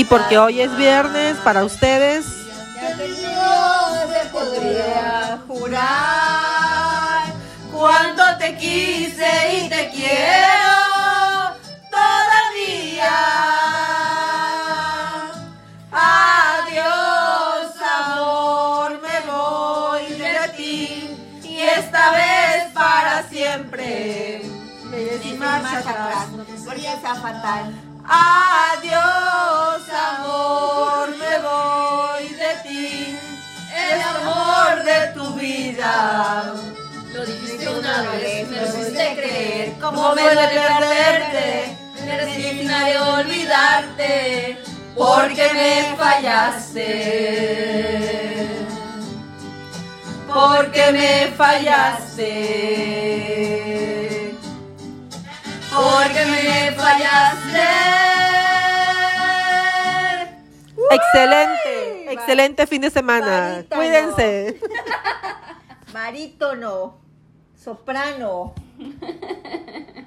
Y porque hoy es viernes para ustedes. Se podría jurar cuánto te quise y te quiero todavía. Adiós, amor, me voy de ti y esta vez para siempre. Sin marcha atrás, porque sea fatal. Adiós, vida. Lo dijiste una vez, me lo hiciste creer. Como me duele perderte, me resignaré a olvidarte, porque me fallaste. Porque me fallaste. Porque me fallaste. Excelente, excelente fin de semana. Cuídense. Barítono, soprano.